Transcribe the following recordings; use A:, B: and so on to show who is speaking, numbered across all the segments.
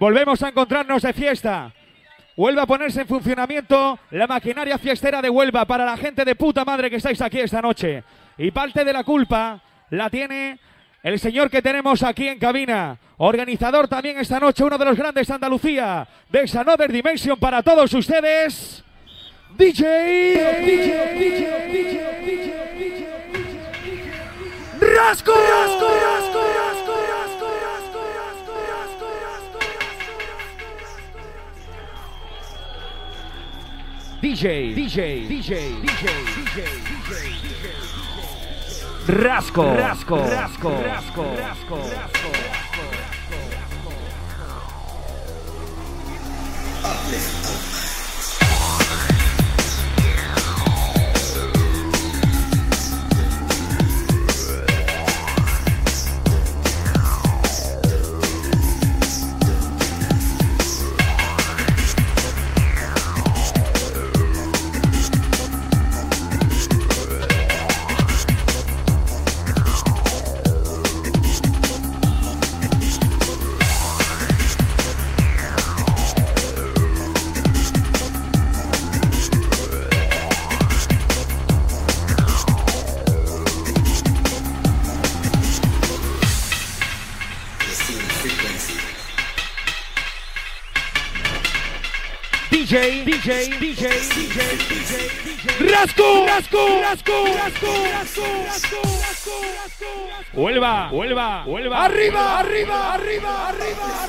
A: Volvemos a encontrarnos de fiesta. Vuelve a ponerse en funcionamiento la maquinaria fiestera de Huelva para la gente de puta madre que estáis aquí esta noche. Y parte de la culpa la tiene el señor que tenemos aquí en cabina. Organizador también esta noche, uno de los grandes de Andalucía, de Sanover Dimension para todos ustedes. DJ, DJ, DJ, Rasco, Rasco, Rasco, DJ, DJ, DJ, DJ, DJ, DJ, Rasco, rasco, rasco, rasco, rasco, rasco. DJ, DJ, DJ, DJ, DJ, Rasco, Rasco, Rasco, Rasco, Rasco, Rasco, Rasco, Vuelva, vuelva, vuelva. Arriba, arriba, arriba, arriba, arriba,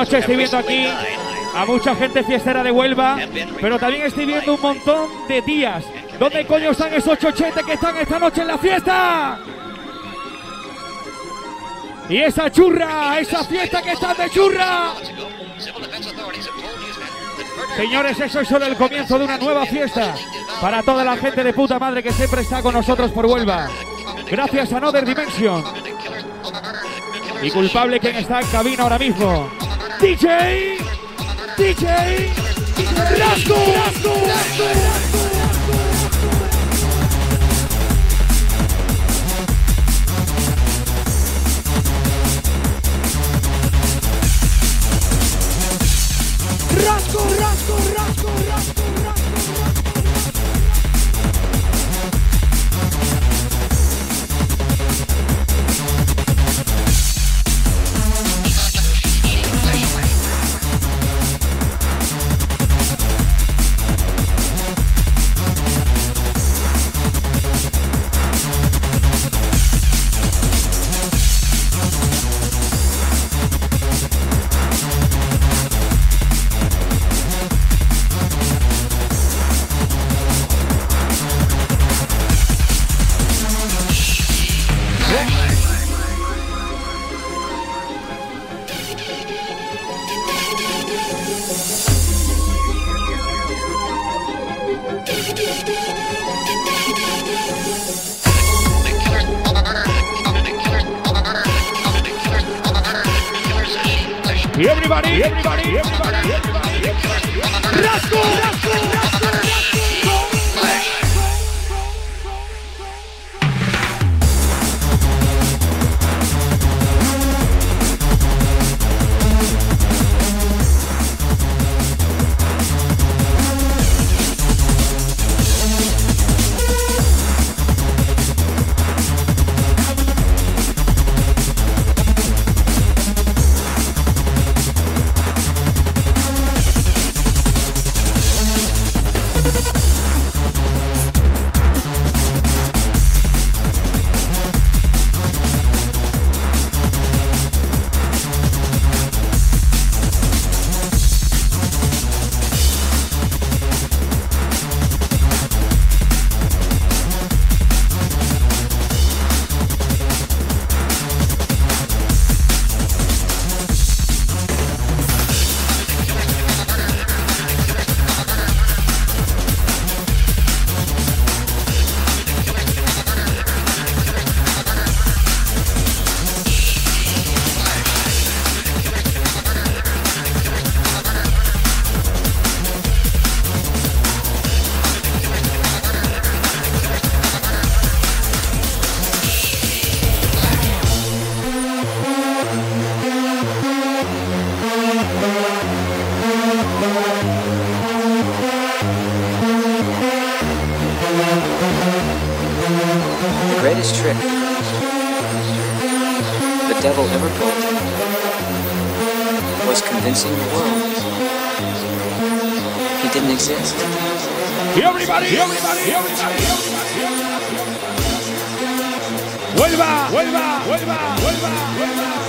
A: noche estoy viendo aquí a mucha gente fiestera de Huelva, pero también estoy viendo un montón de días. ¿Dónde coño están esos chochetes que están esta noche en la fiesta? Y esa churra, esa fiesta que está de churra. Señores, eso es solo el comienzo de una nueva fiesta para toda la gente de puta madre que siempre está con nosotros por Huelva. Gracias a Another Dimension. Y culpable quien está en cabina ahora mismo. DJ, DJ, Rasco, Rasco, Rasco,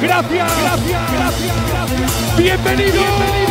A: Gracias, gracias, gracias, gracias. Bienvenido, bienvenido.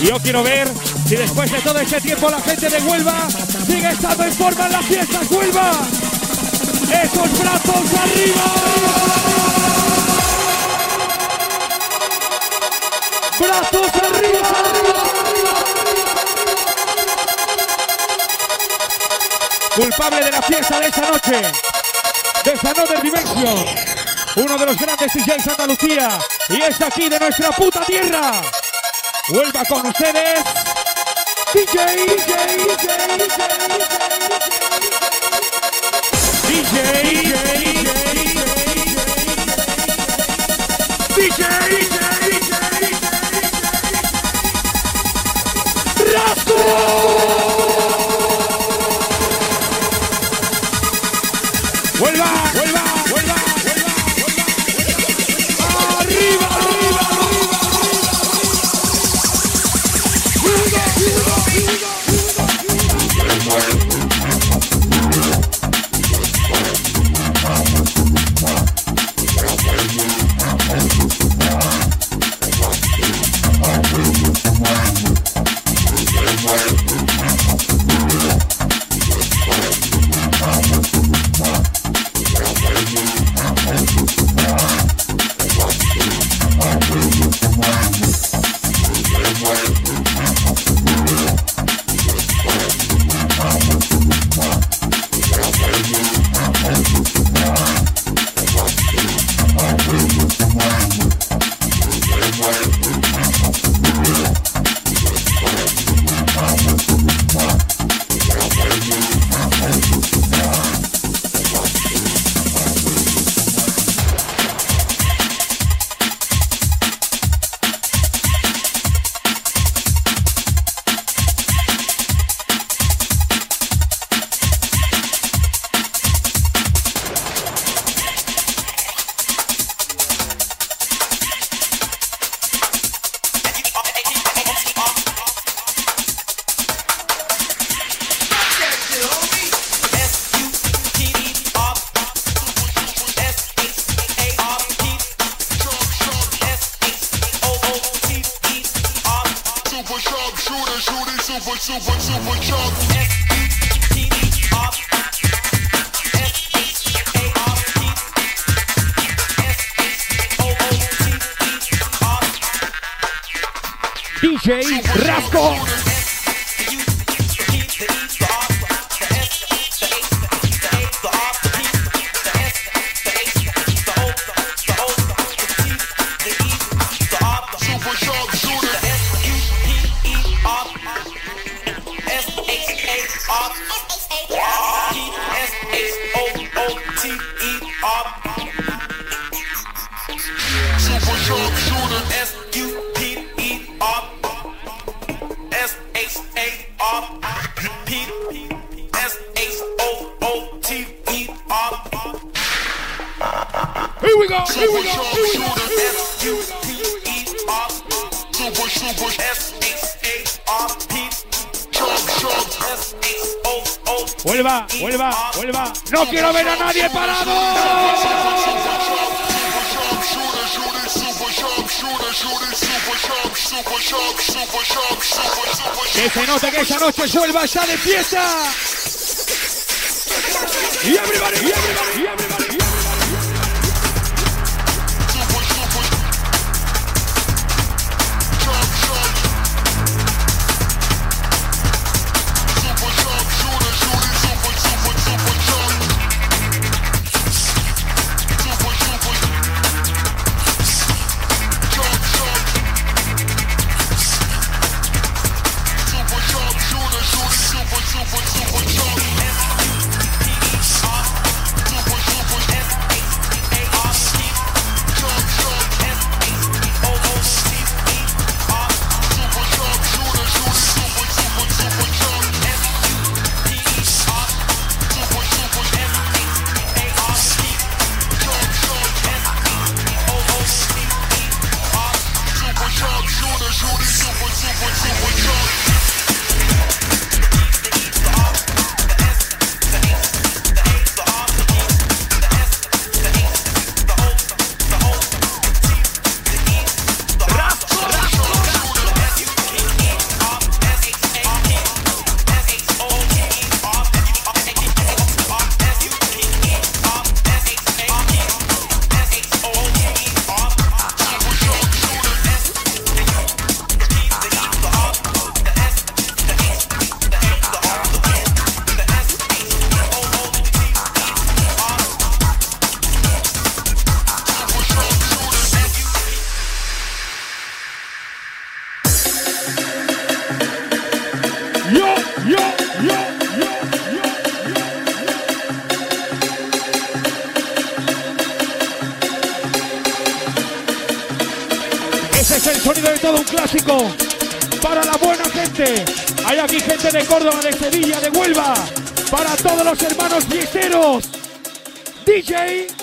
A: Yo quiero ver si después de todo ese tiempo la gente de Huelva sigue estando en forma en las fiestas. ¡Huelva! ¡Esos brazos arriba! ¡Brazos arriba! Culpable de la fiesta de esta noche, de esta Another Dimension, uno de los grandes DJs de Andalucía, y es aquí de nuestra puta tierra. Vuelva con ustedes. DJ, DJ, DJ, DJ, DJ, Vuelva, Subush,
B: Subush, S-H-A-R-P.
A: Vuelva, vuelva, vuelva. No quiero ver a nadie parado. Que se note que esta noche Suelva ya de fiesta. Y everybody, y everybody, y everybody. DJ.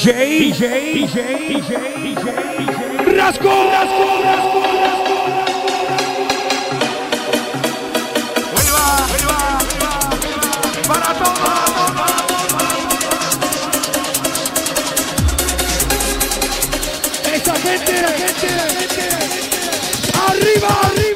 A: DJ, DJ, DJ, DJ, DJ. Rasco, rasco, rasco, rasco. Para todos. Gente, gente. Arriba, arriba.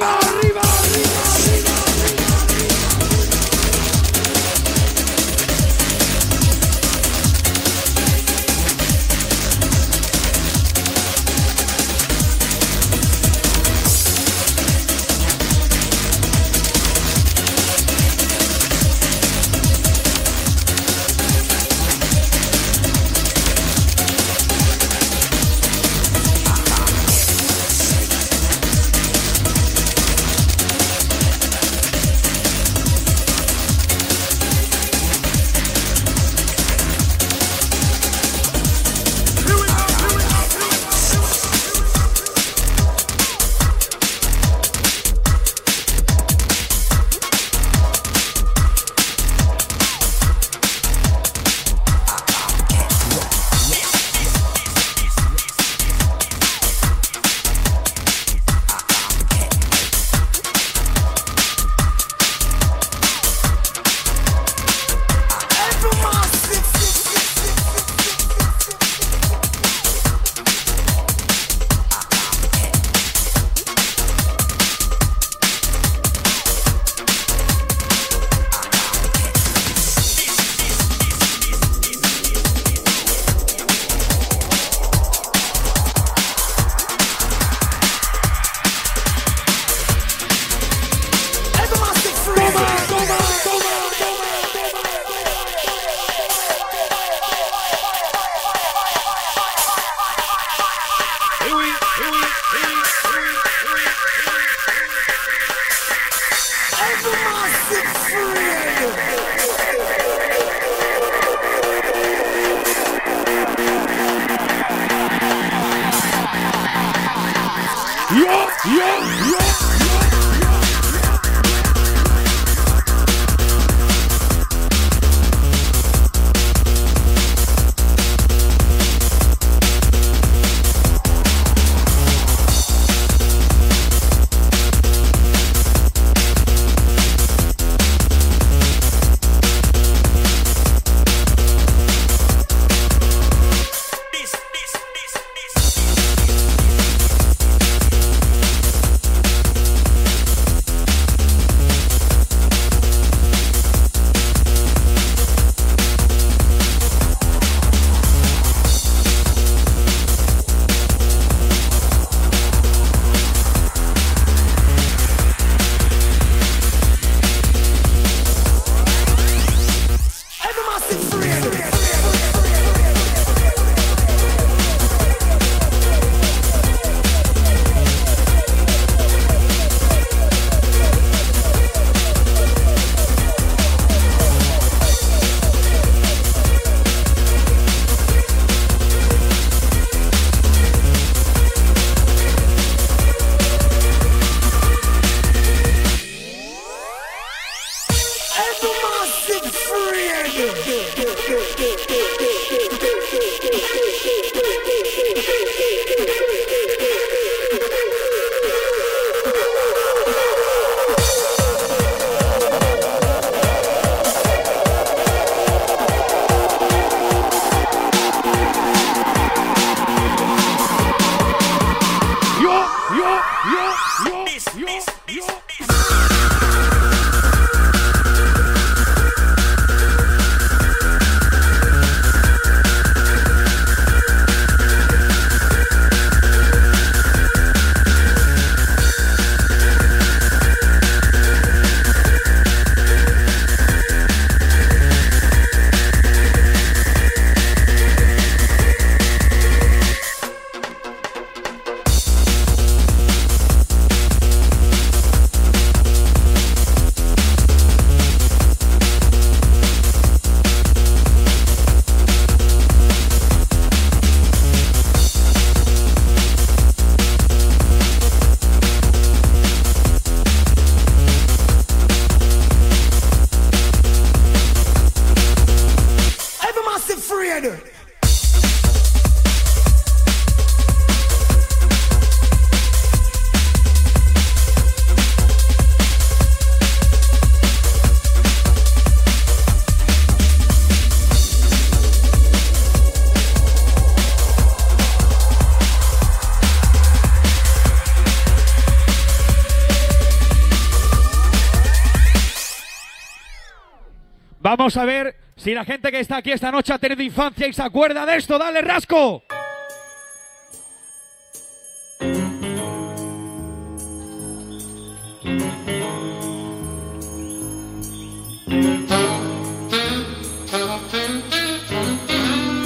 A: A ver si la gente que está aquí esta noche ha tenido infancia y se acuerda de esto. ¡Dale, rasco!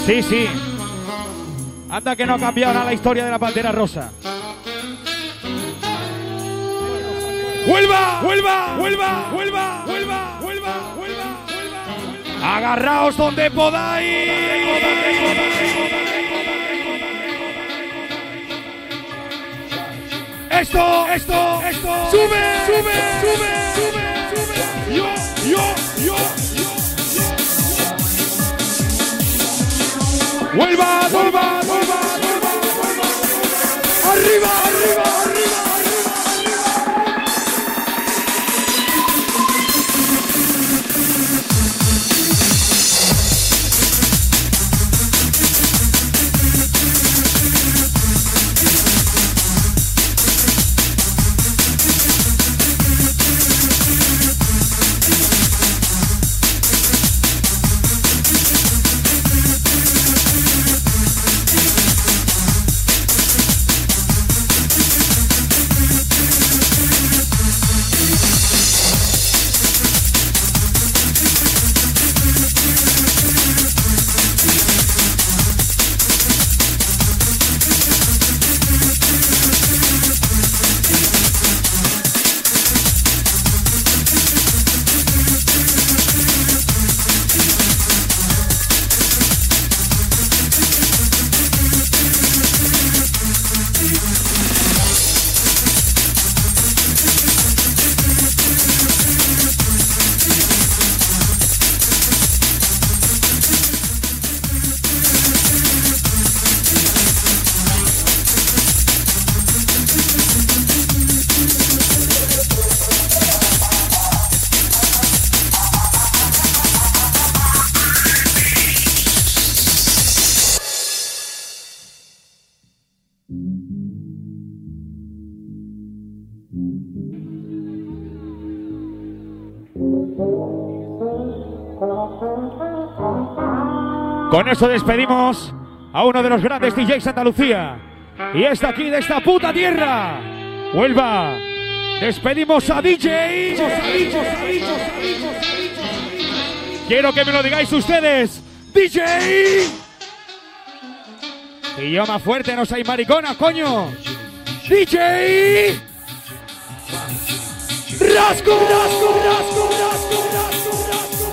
A: Sí, sí. Anda que no ha cambiado nada la historia de la pantera rosa. ¡Vuelva! ¡Vuelva! ¡Vuelva! ¡Vuelva! ¡Vuelva! ¡Agarraos donde podáis! ¡Esto! ¡Esto! ¡Esto! ¡Sube! ¡Sube! ¡Sube! ¡Sube! ¡Sube! ¡Yo! ¡Yo! ¡Yo! ¡Yo! ¡Vuelva! ¡Vuelva! ¡Vuelva! ¡Vuelva! ¡Vuelva! ¡Arriba! ¡Arriba! ¡Arriba! Despedimos a uno de los grandes DJs de Andalucía. Y es de aquí, de esta puta tierra. Huelva. Despedimos a DJ. Quiero que me lo digáis ustedes. DJ. Y yo más fuerte, no soy maricona, coño. DJ. Rasco, rasco, rasco, rasco, rasco, rasco,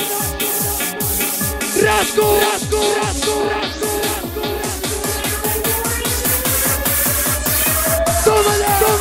A: rasco, rasco, rasco, rasco, over there.